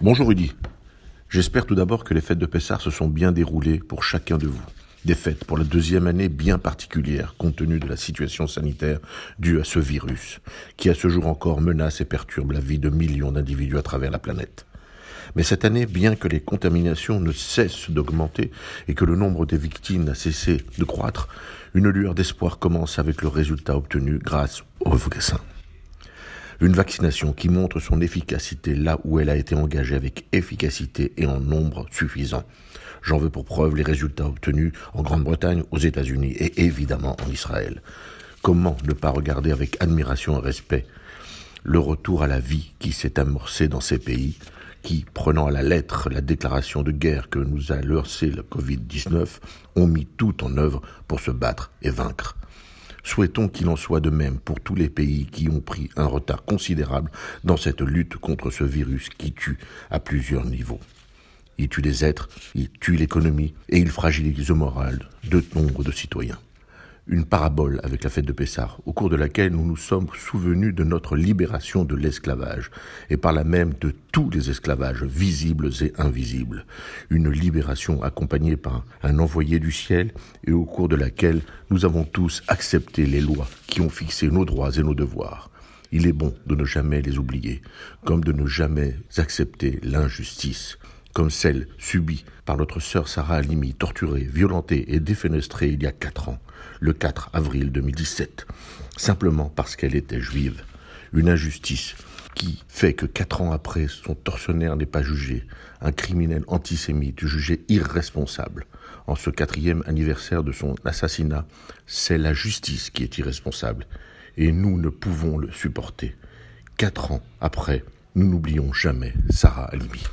Bonjour Rudy. J'espère tout d'abord que les fêtes de Pessard se sont bien déroulées pour chacun de vous. Des fêtes pour la deuxième année bien particulière compte tenu de la situation sanitaire due à ce virus, qui à ce jour encore menace et perturbe la vie de millions d'individus à travers la planète. Mais cette année, bien que les contaminations ne cessent d'augmenter et que le nombre des victimes n'a cessé de croître, une lueur d'espoir commence avec le résultat obtenu grâce au vaccin. Une vaccination qui montre son efficacité là où elle a été engagée avec efficacité et en nombre suffisant. J'en veux pour preuve les résultats obtenus en Grande-Bretagne, aux États-Unis et évidemment en Israël. Comment ne pas regarder avec admiration et respect le retour à la vie qui s'est amorcé dans ces pays, qui, prenant à la lettre la déclaration de guerre que nous a lancée le Covid-19, ont mis tout en œuvre pour se battre et vaincre? Souhaitons qu'il en soit de même pour tous les pays qui ont pris un retard considérable dans cette lutte contre ce virus qui tue à plusieurs niveaux. Il tue des êtres, il tue l'économie et il fragilise le moral de nombre de citoyens. Une parabole avec la fête de Pessah, au cours de laquelle nous nous sommes souvenus de notre libération de l'esclavage, et par là même de tous les esclavages visibles et invisibles. Une libération accompagnée par un envoyé du ciel, et au cours de laquelle nous avons tous accepté les lois qui ont fixé nos droits et nos devoirs. Il est bon de ne jamais les oublier, comme de ne jamais accepter l'injustice comme celle subie par notre sœur Sarah Alimi, torturée, violentée et défenestrée il y a quatre ans, le 4 avril 2017, simplement parce qu'elle était juive. Une injustice qui fait que quatre ans après, son tortionnaire n'est pas jugé, un criminel antisémite jugé irresponsable. En ce quatrième anniversaire de son assassinat, c'est la justice qui est irresponsable, et nous ne pouvons le supporter. Quatre ans après, nous n'oublions jamais Sarah Alimi.